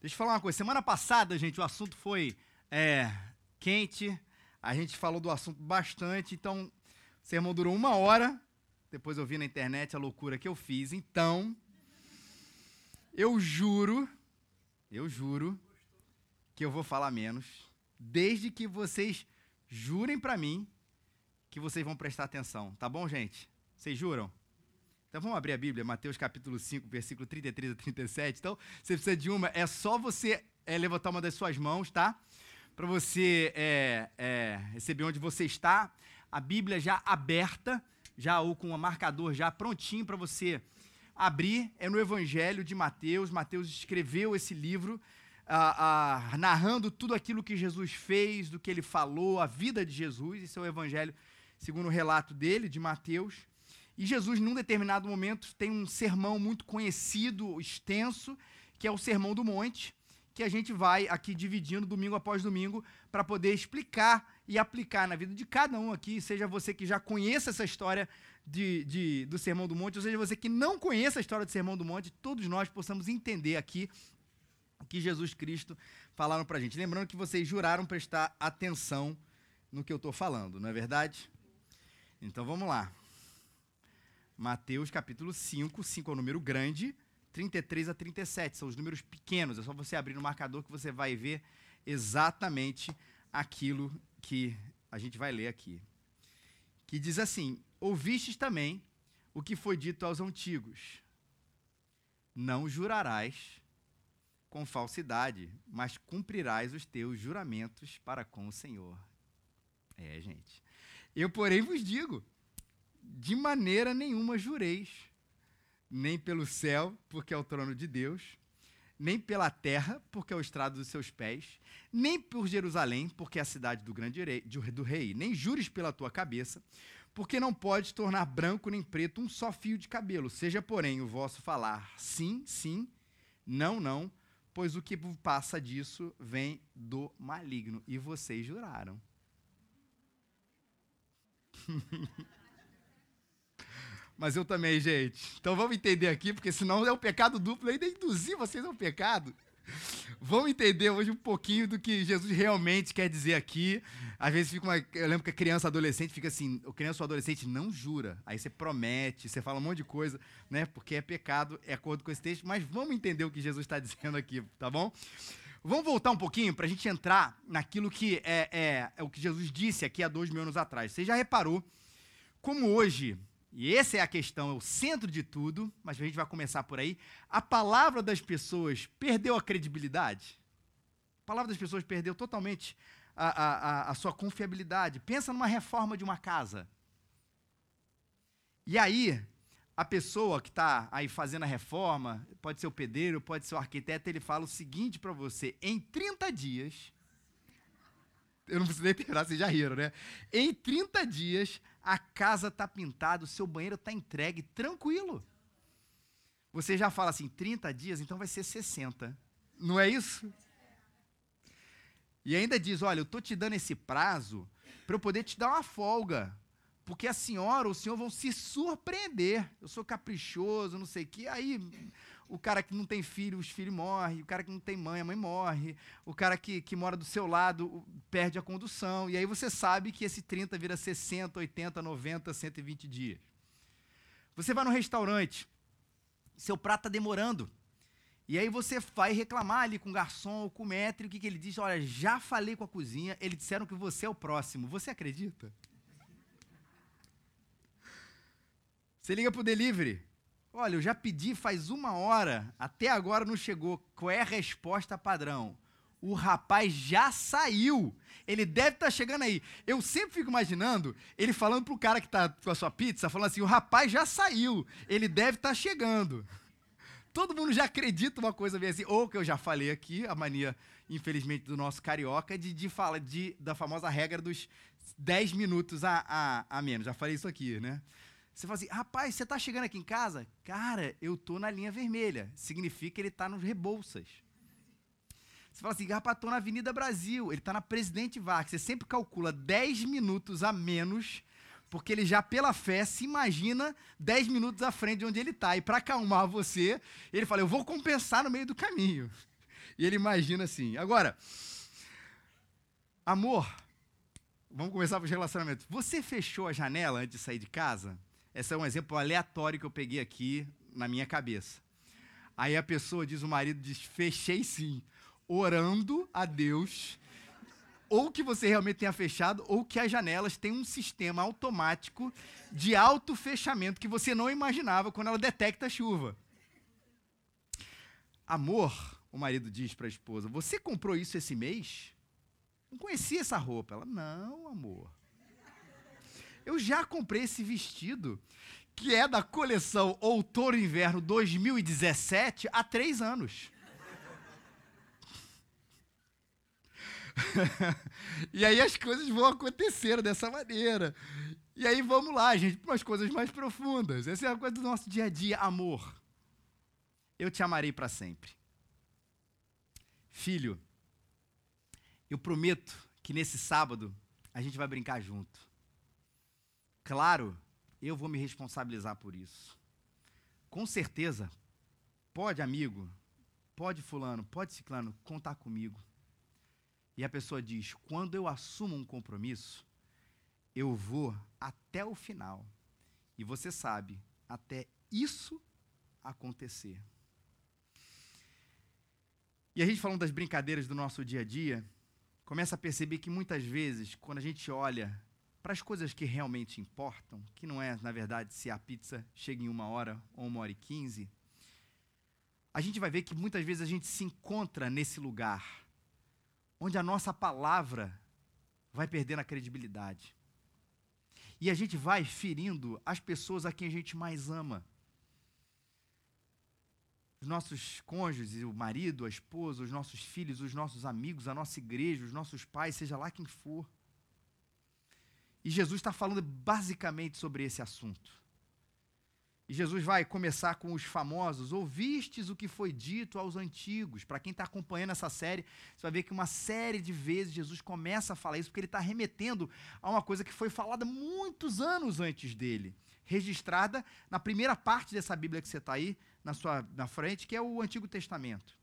Deixa eu falar uma coisa. Semana passada, gente, o assunto foi é, quente. A gente falou do assunto bastante. Então, o sermão durou uma hora. Depois eu vi na internet a loucura que eu fiz. Então, eu juro, eu juro que eu vou falar menos. Desde que vocês jurem para mim que vocês vão prestar atenção. Tá bom, gente? Vocês juram? Então vamos abrir a Bíblia, Mateus capítulo 5, versículo 33 a 37. Então, você precisa de uma, é só você é, levantar uma das suas mãos, tá? Para você é, é, receber onde você está. A Bíblia já aberta, já ou com um marcador já prontinho para você abrir. É no Evangelho de Mateus. Mateus escreveu esse livro. Ah, ah, narrando tudo aquilo que Jesus fez, do que ele falou, a vida de Jesus. Esse é o Evangelho segundo o relato dele, de Mateus. E Jesus, num determinado momento, tem um sermão muito conhecido, extenso, que é o Sermão do Monte, que a gente vai aqui dividindo domingo após domingo para poder explicar e aplicar na vida de cada um aqui, seja você que já conheça essa história de, de, do Sermão do Monte, ou seja você que não conheça a história do Sermão do Monte, todos nós possamos entender aqui o que Jesus Cristo falaram para a gente. Lembrando que vocês juraram prestar atenção no que eu estou falando, não é verdade? Então vamos lá. Mateus capítulo 5, 5 é o número grande, 33 a 37, são os números pequenos, é só você abrir no marcador que você vai ver exatamente aquilo que a gente vai ler aqui. Que diz assim: Ouvistes também o que foi dito aos antigos: Não jurarás com falsidade, mas cumprirás os teus juramentos para com o Senhor. É, gente. Eu, porém, vos digo de maneira nenhuma jureis, nem pelo céu, porque é o trono de Deus, nem pela terra, porque é o estrado dos seus pés, nem por Jerusalém, porque é a cidade do grande rei, do rei, nem jures pela tua cabeça, porque não podes tornar branco nem preto um só fio de cabelo. Seja, porém, o vosso falar sim, sim, não, não, pois o que passa disso vem do maligno. E vocês juraram. Mas eu também, gente. Então vamos entender aqui, porque senão é um pecado duplo. Eu ainda induzir vocês ao pecado. Vamos entender hoje um pouquinho do que Jesus realmente quer dizer aqui. Às vezes fica uma. Eu lembro que a criança adolescente fica assim, o criança ou adolescente não jura. Aí você promete, você fala um monte de coisa, né? Porque é pecado, é acordo com esse texto. Mas vamos entender o que Jesus está dizendo aqui, tá bom? Vamos voltar um pouquinho para a gente entrar naquilo que é, é, é o que Jesus disse aqui há dois mil anos atrás. Você já reparou como hoje e essa é a questão, é o centro de tudo, mas a gente vai começar por aí. A palavra das pessoas perdeu a credibilidade? A palavra das pessoas perdeu totalmente a, a, a sua confiabilidade. Pensa numa reforma de uma casa. E aí, a pessoa que está aí fazendo a reforma, pode ser o pedreiro, pode ser o arquiteto, ele fala o seguinte para você: em 30 dias, eu não preciso nem terminar, vocês já riram, né? Em 30 dias, a casa está pintada, o seu banheiro está entregue, tranquilo. Você já fala assim, 30 dias, então vai ser 60. Não é isso? E ainda diz: olha, eu estou te dando esse prazo para eu poder te dar uma folga. Porque a senhora ou o senhor vão se surpreender. Eu sou caprichoso, não sei o quê. Aí o cara que não tem filho, os filhos morrem, o cara que não tem mãe, a mãe morre, o cara que, que mora do seu lado perde a condução, e aí você sabe que esse 30 vira 60, 80, 90, 120 dias. Você vai no restaurante, seu prato está demorando, e aí você vai reclamar ali com o garçom ou com o maître, o que, que ele diz? Olha, já falei com a cozinha, eles disseram que você é o próximo. Você acredita? Você liga para o delivery. Olha, eu já pedi faz uma hora, até agora não chegou. Qual é a resposta padrão? O rapaz já saiu. Ele deve estar tá chegando aí. Eu sempre fico imaginando ele falando pro cara que está com a sua pizza, falando assim: o rapaz já saiu. Ele deve estar tá chegando. Todo mundo já acredita uma coisa bem assim. Ou que eu já falei aqui, a mania, infelizmente, do nosso carioca, de, de fala de, da famosa regra dos 10 minutos a, a, a menos. Já falei isso aqui, né? Você fala assim, rapaz, você está chegando aqui em casa? Cara, eu estou na linha vermelha. Significa que ele está nos Rebouças. Você fala assim, rapaz, estou na Avenida Brasil. Ele está na Presidente Vargas. Você sempre calcula 10 minutos a menos, porque ele já, pela fé, se imagina 10 minutos à frente de onde ele está. E para acalmar você, ele fala, eu vou compensar no meio do caminho. E ele imagina assim. Agora, amor, vamos começar com os relacionamentos. Você fechou a janela antes de sair de casa? Esse é um exemplo aleatório que eu peguei aqui na minha cabeça. Aí a pessoa diz, o marido diz, fechei sim, orando a Deus, ou que você realmente tenha fechado, ou que as janelas têm um sistema automático de auto-fechamento que você não imaginava quando ela detecta a chuva. Amor, o marido diz para a esposa, você comprou isso esse mês? Não conhecia essa roupa. Ela, não, amor. Eu já comprei esse vestido, que é da coleção Outono Inverno 2017, há três anos. e aí as coisas vão acontecer dessa maneira. E aí vamos lá, gente, para umas coisas mais profundas. Essa é a coisa do nosso dia a dia, amor. Eu te amarei para sempre. Filho, eu prometo que nesse sábado a gente vai brincar junto. Claro, eu vou me responsabilizar por isso. Com certeza, pode, amigo, pode, fulano, pode, ciclano, contar comigo. E a pessoa diz: quando eu assumo um compromisso, eu vou até o final. E você sabe, até isso acontecer. E a gente falando das brincadeiras do nosso dia a dia, começa a perceber que muitas vezes, quando a gente olha para as coisas que realmente importam, que não é, na verdade, se a pizza chega em uma hora ou uma hora e quinze, a gente vai ver que muitas vezes a gente se encontra nesse lugar onde a nossa palavra vai perdendo a credibilidade. E a gente vai ferindo as pessoas a quem a gente mais ama. Os nossos cônjuges, o marido, a esposa, os nossos filhos, os nossos amigos, a nossa igreja, os nossos pais, seja lá quem for. E Jesus está falando basicamente sobre esse assunto. E Jesus vai começar com os famosos. Ouvistes o que foi dito aos antigos. Para quem está acompanhando essa série, você vai ver que uma série de vezes Jesus começa a falar isso, porque ele está remetendo a uma coisa que foi falada muitos anos antes dele, registrada na primeira parte dessa Bíblia que você está aí na sua na frente, que é o Antigo Testamento.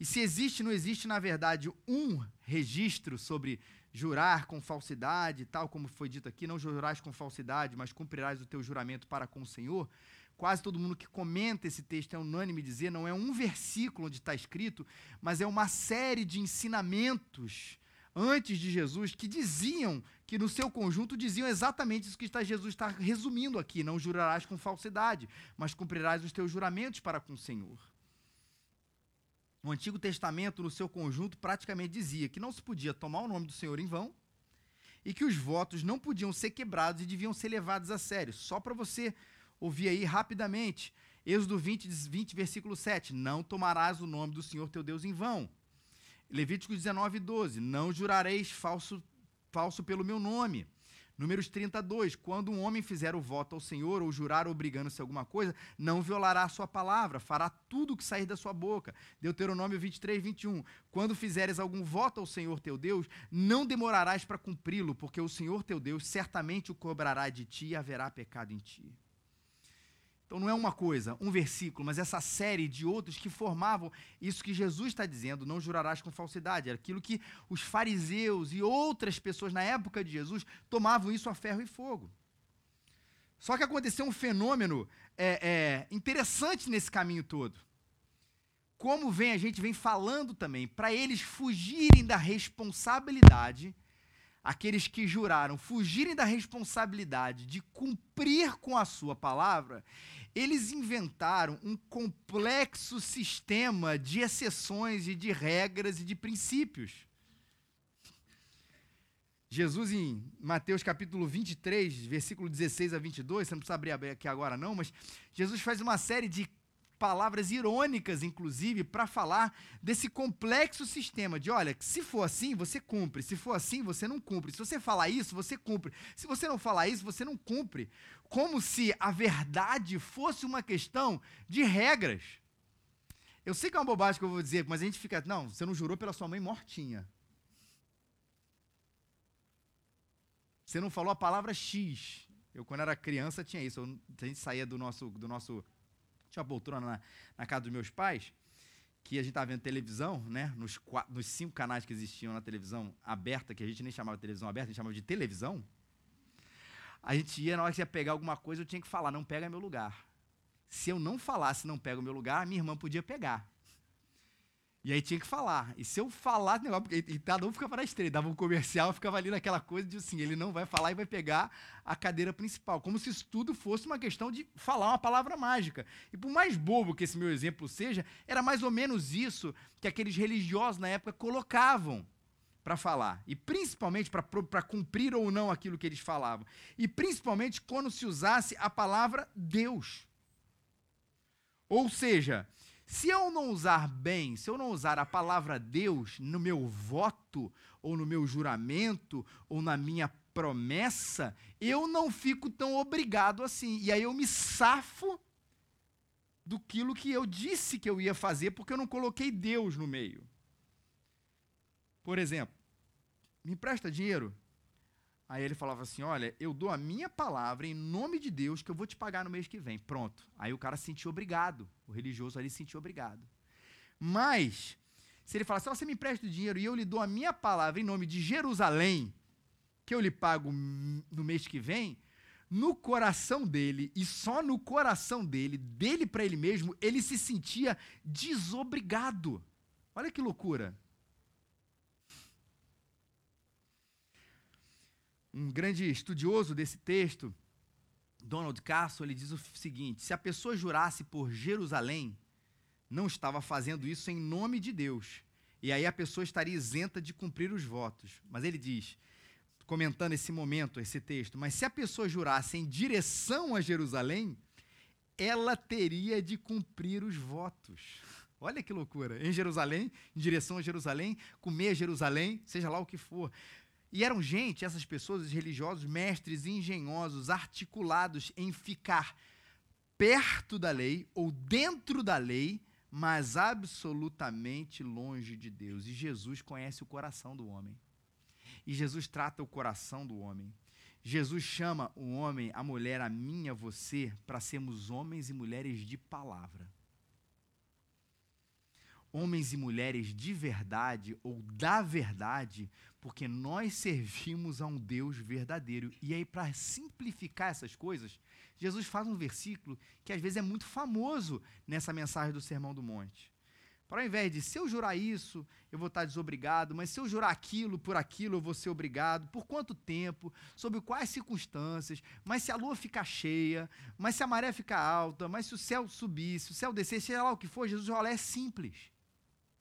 E se existe, não existe, na verdade, um registro sobre jurar com falsidade, tal como foi dito aqui, não jurarás com falsidade, mas cumprirás o teu juramento para com o Senhor. Quase todo mundo que comenta esse texto é unânime dizer, não é um versículo onde está escrito, mas é uma série de ensinamentos antes de Jesus que diziam, que no seu conjunto diziam exatamente isso que está, Jesus está resumindo aqui: não jurarás com falsidade, mas cumprirás os teus juramentos para com o Senhor. O Antigo Testamento, no seu conjunto, praticamente dizia que não se podia tomar o nome do Senhor em vão e que os votos não podiam ser quebrados e deviam ser levados a sério. Só para você ouvir aí rapidamente. Êxodo 20, 20, versículo 7. Não tomarás o nome do Senhor teu Deus em vão. Levítico 19, 12. Não jurareis falso, falso pelo meu nome. Números 32, quando um homem fizer o voto ao Senhor ou jurar obrigando-se a alguma coisa, não violará a sua palavra, fará tudo o que sair da sua boca. Deuteronômio 23, 21, quando fizeres algum voto ao Senhor teu Deus, não demorarás para cumpri-lo, porque o Senhor teu Deus certamente o cobrará de ti e haverá pecado em ti. Então não é uma coisa, um versículo, mas essa série de outros que formavam isso que Jesus está dizendo, não jurarás com falsidade. Era aquilo que os fariseus e outras pessoas na época de Jesus tomavam isso a ferro e fogo. Só que aconteceu um fenômeno é, é, interessante nesse caminho todo. Como vem, a gente vem falando também, para eles fugirem da responsabilidade aqueles que juraram fugirem da responsabilidade de cumprir com a sua palavra, eles inventaram um complexo sistema de exceções e de regras e de princípios. Jesus, em Mateus capítulo 23, versículo 16 a 22, você não precisa abrir aqui agora não, mas Jesus faz uma série de palavras irônicas, inclusive, para falar desse complexo sistema de, olha, se for assim, você cumpre, se for assim, você não cumpre. Se você falar isso, você cumpre. Se você não falar isso, você não cumpre. Como se a verdade fosse uma questão de regras. Eu sei que é uma bobagem que eu vou dizer, mas a gente fica, não, você não jurou pela sua mãe mortinha. Você não falou a palavra X. Eu, quando era criança, tinha isso. Eu, a gente saía do nosso, do nosso tinha uma poltrona na, na casa dos meus pais, que a gente estava vendo televisão, né? Nos, quatro, nos cinco canais que existiam na televisão aberta, que a gente nem chamava de televisão aberta, a gente chamava de televisão. A gente ia, na hora que ia pegar alguma coisa, eu tinha que falar, não pega meu lugar. Se eu não falasse, não pega o meu lugar, minha irmã podia pegar. E aí tinha que falar. E se eu falar, negócio, porque e cada um ficava na estrela, dava um comercial, ficava ali naquela coisa de assim, ele não vai falar e vai pegar a cadeira principal. Como se isso tudo fosse uma questão de falar uma palavra mágica. E por mais bobo que esse meu exemplo seja, era mais ou menos isso que aqueles religiosos na época colocavam para falar. E principalmente para cumprir ou não aquilo que eles falavam. E principalmente quando se usasse a palavra Deus. Ou seja, se eu não usar bem, se eu não usar a palavra Deus no meu voto, ou no meu juramento, ou na minha promessa, eu não fico tão obrigado assim. E aí eu me safo do que eu disse que eu ia fazer, porque eu não coloquei Deus no meio. Por exemplo, me empresta dinheiro? Aí ele falava assim: Olha, eu dou a minha palavra em nome de Deus que eu vou te pagar no mês que vem. Pronto. Aí o cara se sentiu obrigado. O religioso ali se sentiu obrigado. Mas, se ele falasse: Você me empresta o dinheiro e eu lhe dou a minha palavra em nome de Jerusalém, que eu lhe pago no mês que vem, no coração dele, e só no coração dele, dele para ele mesmo, ele se sentia desobrigado. Olha que loucura. Um grande estudioso desse texto, Donald Carson, ele diz o seguinte: se a pessoa jurasse por Jerusalém, não estava fazendo isso em nome de Deus. E aí a pessoa estaria isenta de cumprir os votos. Mas ele diz, comentando esse momento, esse texto, mas se a pessoa jurasse em direção a Jerusalém, ela teria de cumprir os votos. Olha que loucura. Em Jerusalém, em direção a Jerusalém, comer Jerusalém, seja lá o que for. E eram gente, essas pessoas, os religiosos, mestres engenhosos, articulados em ficar perto da lei ou dentro da lei, mas absolutamente longe de Deus. E Jesus conhece o coração do homem. E Jesus trata o coração do homem. Jesus chama o homem, a mulher, a mim, a você, para sermos homens e mulheres de palavra homens e mulheres de verdade ou da verdade, porque nós servimos a um Deus verdadeiro. E aí, para simplificar essas coisas, Jesus faz um versículo que às vezes é muito famoso nessa mensagem do Sermão do Monte. Para ao invés de, se eu jurar isso, eu vou estar desobrigado, mas se eu jurar aquilo por aquilo, eu vou ser obrigado. Por quanto tempo? Sob quais circunstâncias? Mas se a lua ficar cheia? Mas se a maré ficar alta? Mas se o céu subir? Se o céu descer? Seja lá o que for, Jesus olha, é simples.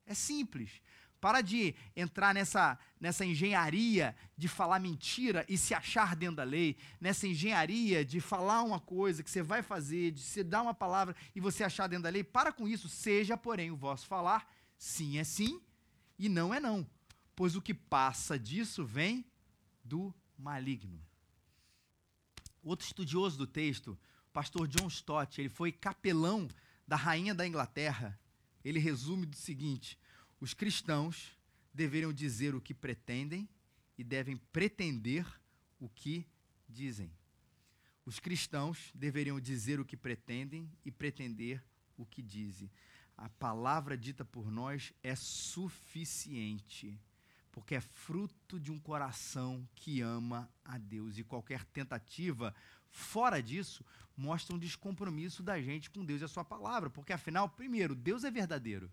É simples. Para de entrar nessa, nessa engenharia de falar mentira e se achar dentro da lei, nessa engenharia de falar uma coisa que você vai fazer, de se dar uma palavra e você achar dentro da lei. Para com isso, seja, porém, o vosso falar sim é sim e não é não, pois o que passa disso vem do maligno. Outro estudioso do texto, o pastor John Stott, ele foi capelão da rainha da Inglaterra ele resume do seguinte: os cristãos deveriam dizer o que pretendem e devem pretender o que dizem. Os cristãos deveriam dizer o que pretendem e pretender o que dizem. A palavra dita por nós é suficiente, porque é fruto de um coração que ama a Deus. E qualquer tentativa fora disso mostra um descompromisso da gente com Deus e a sua palavra, porque afinal, primeiro, Deus é verdadeiro.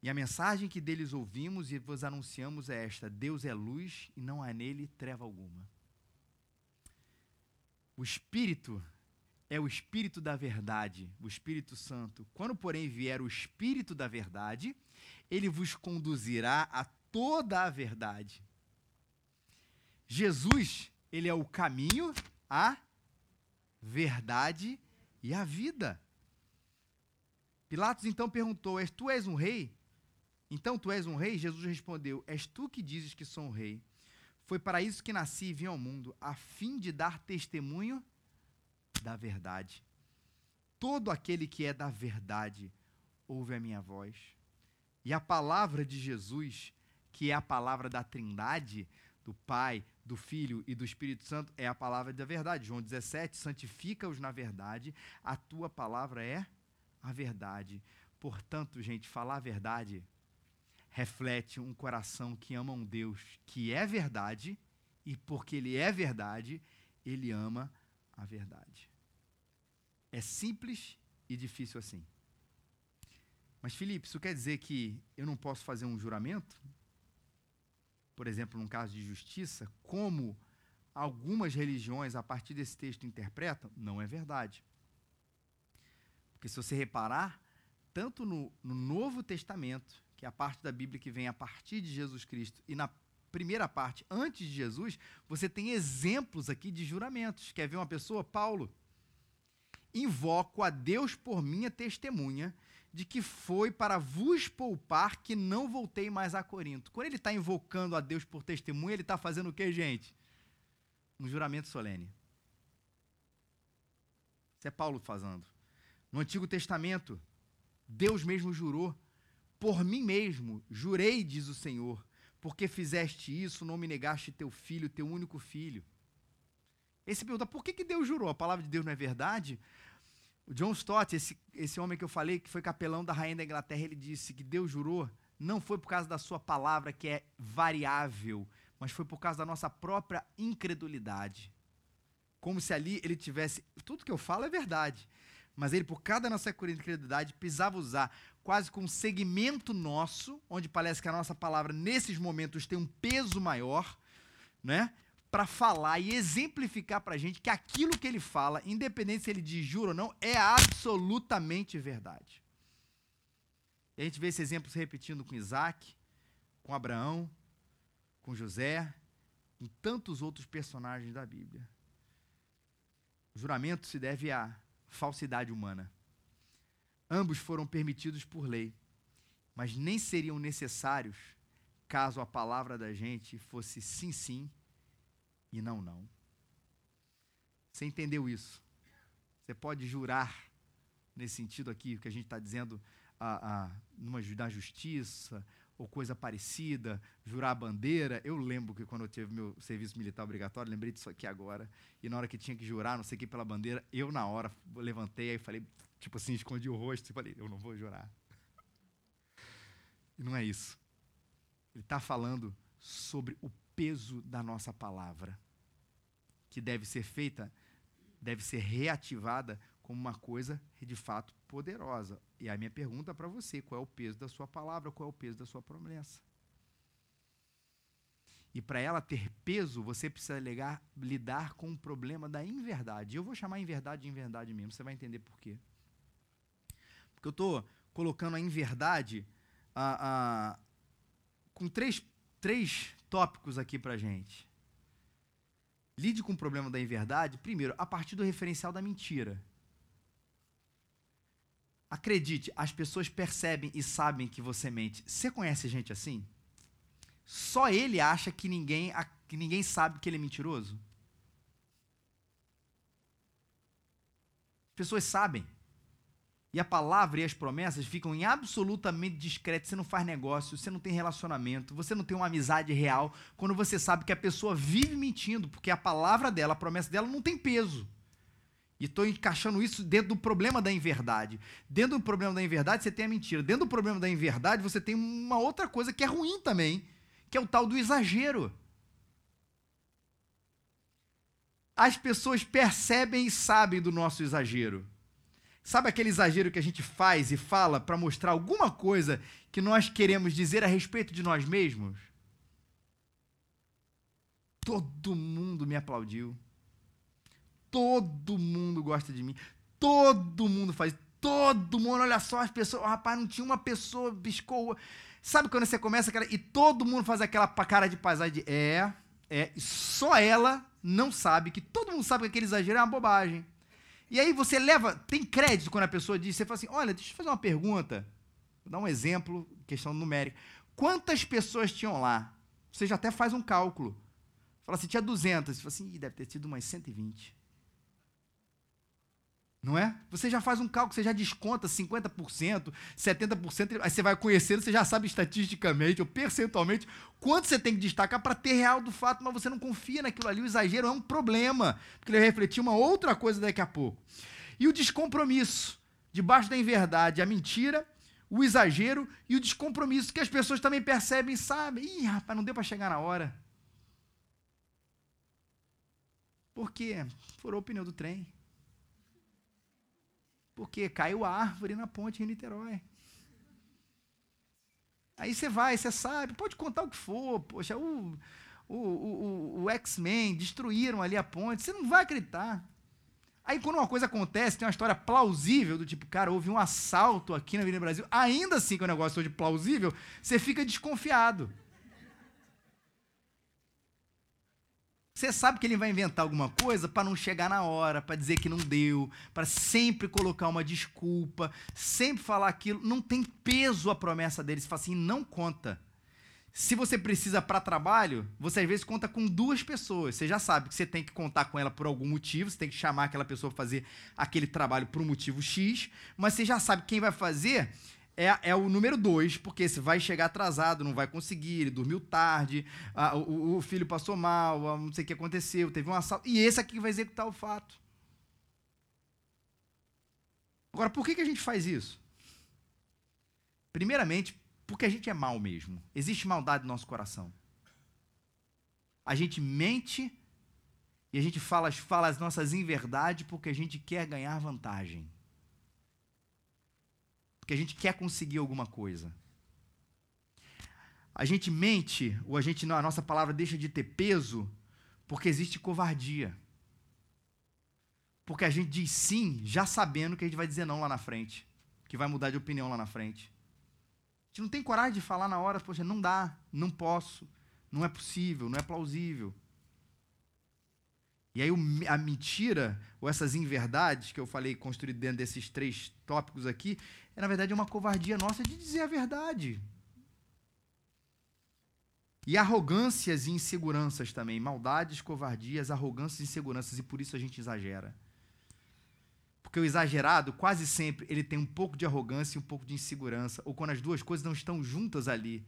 E a mensagem que deles ouvimos e vos anunciamos é esta: Deus é luz e não há nele treva alguma. O Espírito é o Espírito da verdade, o Espírito Santo. Quando, porém, vier o Espírito da verdade, ele vos conduzirá a toda a verdade. Jesus ele é o caminho, a verdade e a vida. Pilatos então perguntou: És tu és um rei? Então tu és um rei? Jesus respondeu: És tu que dizes que sou um rei. Foi para isso que nasci e vim ao mundo, a fim de dar testemunho da verdade. Todo aquele que é da verdade ouve a minha voz. E a palavra de Jesus, que é a palavra da Trindade, do Pai, do Filho e do Espírito Santo é a palavra da verdade. João 17, santifica-os na verdade, a tua palavra é a verdade. Portanto, gente, falar a verdade reflete um coração que ama um Deus que é verdade, e porque ele é verdade, ele ama a verdade. É simples e difícil assim. Mas, Felipe, isso quer dizer que eu não posso fazer um juramento? Por exemplo, num caso de justiça, como algumas religiões, a partir desse texto, interpretam? Não é verdade. Porque se você reparar, tanto no, no Novo Testamento que é a parte da Bíblia que vem a partir de Jesus Cristo, e na primeira parte, antes de Jesus, você tem exemplos aqui de juramentos. Quer ver uma pessoa? Paulo. Invoco a Deus por minha testemunha de que foi para vos poupar que não voltei mais a Corinto. Quando ele está invocando a Deus por testemunha, ele está fazendo o que, gente? Um juramento solene. Isso é Paulo fazendo. No Antigo Testamento, Deus mesmo jurou por mim mesmo jurei, diz o Senhor, porque fizeste isso, não me negaste teu filho, teu único filho. Esse pergunta, por que, que Deus jurou? A palavra de Deus não é verdade? O John Stott, esse, esse homem que eu falei, que foi capelão da rainha da Inglaterra, ele disse que Deus jurou não foi por causa da sua palavra, que é variável, mas foi por causa da nossa própria incredulidade. Como se ali ele tivesse. Tudo que eu falo é verdade. Mas ele, por causa da nossa incredulidade, precisava usar quase com um segmento nosso, onde parece que a nossa palavra nesses momentos tem um peso maior, né? Para falar e exemplificar para a gente que aquilo que ele fala, independente se ele diz juro ou não, é absolutamente verdade. E a gente vê esse exemplo se repetindo com Isaac, com Abraão, com José, com tantos outros personagens da Bíblia. O juramento se deve à falsidade humana. Ambos foram permitidos por lei, mas nem seriam necessários caso a palavra da gente fosse sim, sim e não, não. Você entendeu isso? Você pode jurar nesse sentido aqui, que a gente está dizendo a, a, numa, na justiça ou coisa parecida, jurar a bandeira. Eu lembro que quando eu tive meu serviço militar obrigatório, lembrei disso aqui agora, e na hora que tinha que jurar, não sei o que, pela bandeira, eu na hora levantei e falei, Tipo assim, escondi o rosto e falei, eu não vou jurar. E não é isso. Ele está falando sobre o peso da nossa palavra, que deve ser feita, deve ser reativada como uma coisa de fato poderosa. E a minha pergunta para você: qual é o peso da sua palavra? Qual é o peso da sua promessa? E para ela ter peso, você precisa ligar, lidar com o problema da inverdade. Eu vou chamar inverdade de inverdade mesmo, você vai entender por quê que eu estou colocando em verdade com três, três tópicos aqui para gente. Lide com o problema da inverdade, primeiro, a partir do referencial da mentira. Acredite, as pessoas percebem e sabem que você mente. Você conhece gente assim? Só ele acha que ninguém, que ninguém sabe que ele é mentiroso? Pessoas sabem. E a palavra e as promessas ficam em absolutamente discreto. Você não faz negócio, você não tem relacionamento, você não tem uma amizade real quando você sabe que a pessoa vive mentindo, porque a palavra dela, a promessa dela não tem peso. E estou encaixando isso dentro do problema da inverdade. Dentro do problema da inverdade, você tem a mentira. Dentro do problema da inverdade, você tem uma outra coisa que é ruim também, que é o tal do exagero. As pessoas percebem e sabem do nosso exagero. Sabe aquele exagero que a gente faz e fala para mostrar alguma coisa que nós queremos dizer a respeito de nós mesmos? Todo mundo me aplaudiu. Todo mundo gosta de mim. Todo mundo faz. Todo mundo, olha só, as pessoas. Oh, rapaz, não tinha uma pessoa, piscou. Sabe quando você começa aquela. E todo mundo faz aquela cara de paisagem. É, é. Só ela não sabe que todo mundo sabe que aquele exagero é uma bobagem. E aí você leva, tem crédito quando a pessoa diz, você fala assim, olha, deixa eu fazer uma pergunta, vou dar um exemplo, questão numérica. Quantas pessoas tinham lá? Você já até faz um cálculo. Fala assim, tinha 200. Você fala assim, deve ter sido umas 120. Não é? Você já faz um cálculo, você já desconta 50%, 70%, aí você vai conhecendo, você já sabe estatisticamente ou percentualmente quanto você tem que destacar para ter real do fato, mas você não confia naquilo ali. O exagero é um problema, porque ele vai refletir uma outra coisa daqui a pouco. E o descompromisso, debaixo da inverdade, a mentira, o exagero e o descompromisso, que as pessoas também percebem sabem. Ih, rapaz, não deu para chegar na hora. Por quê? Furou o pneu do trem. Porque caiu a árvore na ponte em Niterói. Aí você vai, você sabe, pode contar o que for. Poxa, o, o, o, o X-Men destruíram ali a ponte, você não vai acreditar. Aí quando uma coisa acontece, tem uma história plausível, do tipo, cara, houve um assalto aqui na Avenida Brasil, ainda assim que o negócio de plausível, você fica desconfiado. Você sabe que ele vai inventar alguma coisa para não chegar na hora, para dizer que não deu, para sempre colocar uma desculpa, sempre falar aquilo. Não tem peso a promessa dele. Você fala assim, não conta. Se você precisa para trabalho, você às vezes conta com duas pessoas. Você já sabe que você tem que contar com ela por algum motivo, você tem que chamar aquela pessoa para fazer aquele trabalho por um motivo X, mas você já sabe quem vai fazer é, é o número dois, porque você vai chegar atrasado, não vai conseguir, ele dormiu tarde, a, o, o, filho passou mal, a, não sei o que aconteceu, teve um assalto. E esse aqui vai executar o fato. Agora, por que, que a gente faz isso? Primeiramente, porque a gente é mal mesmo. Existe maldade no nosso coração. A gente mente e a gente fala, fala as nossas inverdades porque a gente quer ganhar vantagem porque a gente quer conseguir alguma coisa. A gente mente, ou a gente a nossa palavra deixa de ter peso, porque existe covardia. Porque a gente diz sim, já sabendo que a gente vai dizer não lá na frente, que vai mudar de opinião lá na frente. A gente não tem coragem de falar na hora, poxa, não dá, não posso, não é possível, não é plausível. E aí a mentira, ou essas inverdades que eu falei construído dentro desses três tópicos aqui, é na verdade uma covardia nossa de dizer a verdade. E arrogâncias e inseguranças também, maldades, covardias, arrogâncias e inseguranças, e por isso a gente exagera. Porque o exagerado, quase sempre, ele tem um pouco de arrogância e um pouco de insegurança, ou quando as duas coisas não estão juntas ali.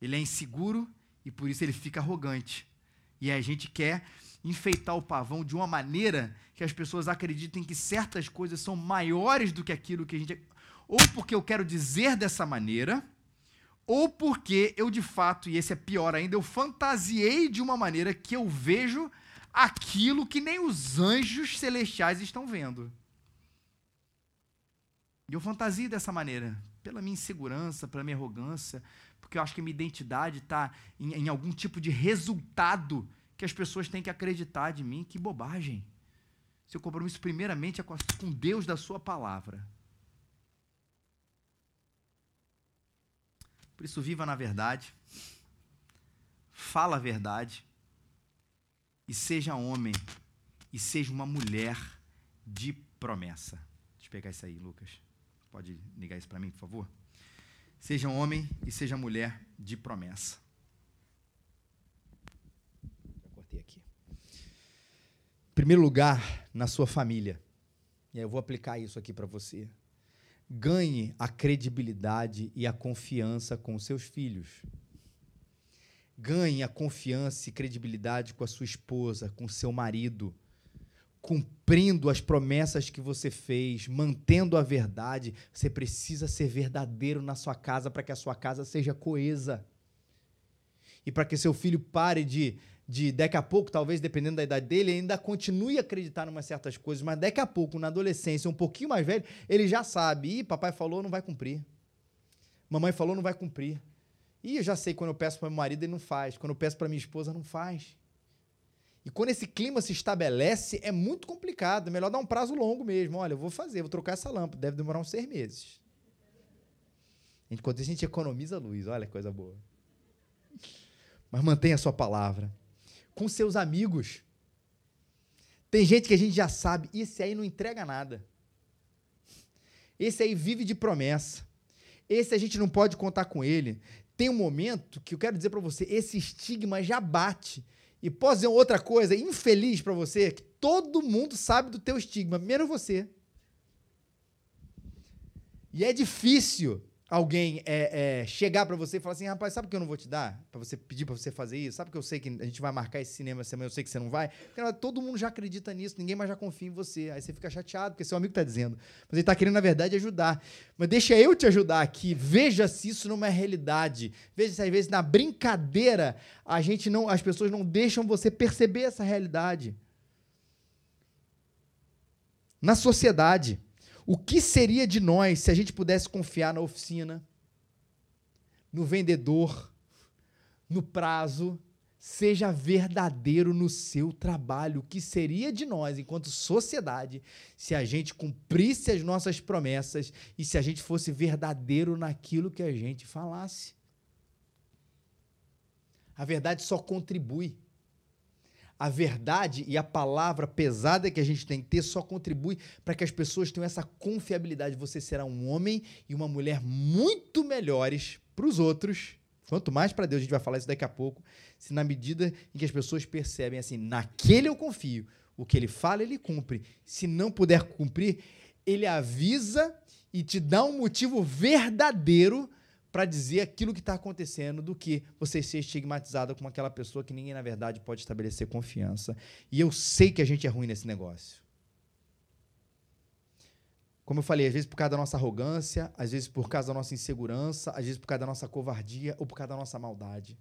Ele é inseguro e por isso ele fica arrogante. E a gente quer enfeitar o pavão de uma maneira que as pessoas acreditem que certas coisas são maiores do que aquilo que a gente. Ou porque eu quero dizer dessa maneira, ou porque eu de fato, e esse é pior ainda, eu fantasiei de uma maneira que eu vejo aquilo que nem os anjos celestiais estão vendo. E eu fantasio dessa maneira, pela minha insegurança, pela minha arrogância, porque eu acho que minha identidade está em, em algum tipo de resultado que as pessoas têm que acreditar de mim. Que bobagem. Seu compromisso, primeiramente, é com Deus da Sua palavra. Por isso, viva na verdade, fala a verdade, e seja homem, e seja uma mulher de promessa. Deixa eu pegar isso aí, Lucas. Pode ligar isso para mim, por favor? Seja homem e seja mulher de promessa. primeiro lugar, na sua família. E aí eu vou aplicar isso aqui para você. Ganhe a credibilidade e a confiança com seus filhos. Ganhe a confiança e credibilidade com a sua esposa, com seu marido, cumprindo as promessas que você fez, mantendo a verdade. Você precisa ser verdadeiro na sua casa para que a sua casa seja coesa. E para que seu filho pare de de daqui a pouco, talvez dependendo da idade dele, ainda continue a acreditar em umas certas coisas, mas daqui a pouco, na adolescência, um pouquinho mais velho, ele já sabe, ih, papai falou, não vai cumprir. Mamãe falou, não vai cumprir. E eu já sei, quando eu peço para meu marido, ele não faz. Quando eu peço para minha esposa, não faz. E quando esse clima se estabelece, é muito complicado. É melhor dar um prazo longo mesmo. Olha, eu vou fazer, vou trocar essa lâmpada. Deve demorar uns seis meses. Enquanto a gente economiza luz, olha que coisa boa. Mas mantenha a sua palavra com seus amigos. Tem gente que a gente já sabe, esse aí não entrega nada. Esse aí vive de promessa. Esse a gente não pode contar com ele. Tem um momento que eu quero dizer para você, esse estigma já bate E posso dizer outra coisa infeliz para você, que todo mundo sabe do teu estigma, menos você. E é difícil alguém é, é, chegar para você e falar assim, rapaz, sabe o que eu não vou te dar? Para você pedir para você fazer isso? Sabe que eu sei que a gente vai marcar esse cinema semana, eu sei que você não vai? Porque todo mundo já acredita nisso, ninguém mais já confia em você. Aí você fica chateado, porque seu amigo tá dizendo. Mas ele tá querendo, na verdade, ajudar. Mas deixa eu te ajudar aqui. Veja se isso não é realidade. Veja se às vezes na brincadeira a gente não, as pessoas não deixam você perceber essa realidade. Na sociedade. O que seria de nós se a gente pudesse confiar na oficina, no vendedor, no prazo, seja verdadeiro no seu trabalho? O que seria de nós, enquanto sociedade, se a gente cumprisse as nossas promessas e se a gente fosse verdadeiro naquilo que a gente falasse? A verdade só contribui a verdade e a palavra pesada que a gente tem que ter só contribui para que as pessoas tenham essa confiabilidade. Você será um homem e uma mulher muito melhores para os outros. Quanto mais para Deus, a gente vai falar isso daqui a pouco. Se na medida em que as pessoas percebem assim, naquele eu confio, o que ele fala, ele cumpre. Se não puder cumprir, ele avisa e te dá um motivo verdadeiro para dizer aquilo que está acontecendo do que você ser estigmatizada como aquela pessoa que ninguém, na verdade, pode estabelecer confiança. E eu sei que a gente é ruim nesse negócio. Como eu falei, às vezes por causa da nossa arrogância, às vezes por causa da nossa insegurança, às vezes por causa da nossa covardia ou por causa da nossa maldade.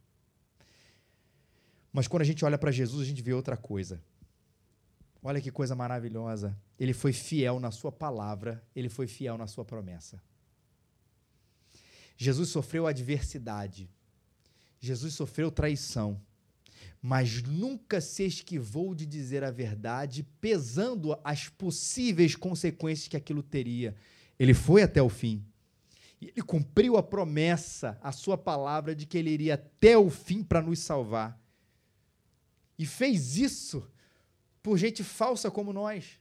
Mas quando a gente olha para Jesus, a gente vê outra coisa. Olha que coisa maravilhosa. Ele foi fiel na sua palavra, ele foi fiel na sua promessa. Jesus sofreu adversidade. Jesus sofreu traição. Mas nunca se esquivou de dizer a verdade, pesando as possíveis consequências que aquilo teria. Ele foi até o fim. Ele cumpriu a promessa, a sua palavra de que ele iria até o fim para nos salvar. E fez isso por gente falsa como nós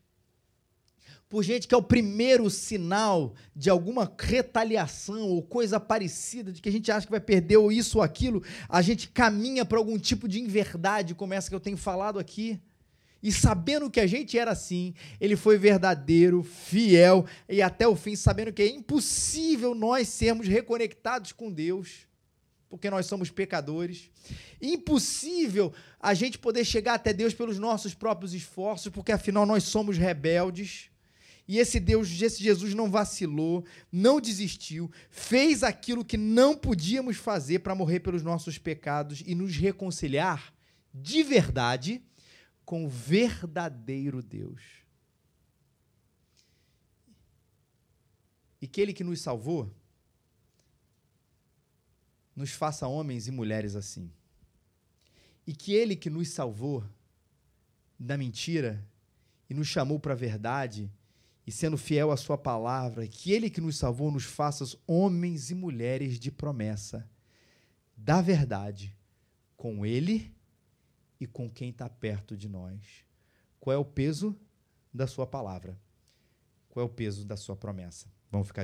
por gente que é o primeiro sinal de alguma retaliação ou coisa parecida, de que a gente acha que vai perder ou isso ou aquilo, a gente caminha para algum tipo de inverdade, como essa que eu tenho falado aqui. E sabendo que a gente era assim, ele foi verdadeiro, fiel e até o fim, sabendo que é impossível nós sermos reconectados com Deus, porque nós somos pecadores. Impossível a gente poder chegar até Deus pelos nossos próprios esforços, porque afinal nós somos rebeldes. E esse Deus, esse Jesus não vacilou, não desistiu, fez aquilo que não podíamos fazer para morrer pelos nossos pecados e nos reconciliar de verdade com o verdadeiro Deus. E que Ele que nos salvou nos faça homens e mulheres assim. E que Ele que nos salvou da mentira e nos chamou para a verdade e sendo fiel à sua palavra, que ele que nos salvou nos faça homens e mulheres de promessa, da verdade, com ele e com quem está perto de nós. Qual é o peso da sua palavra? Qual é o peso da sua promessa? Vamos ficar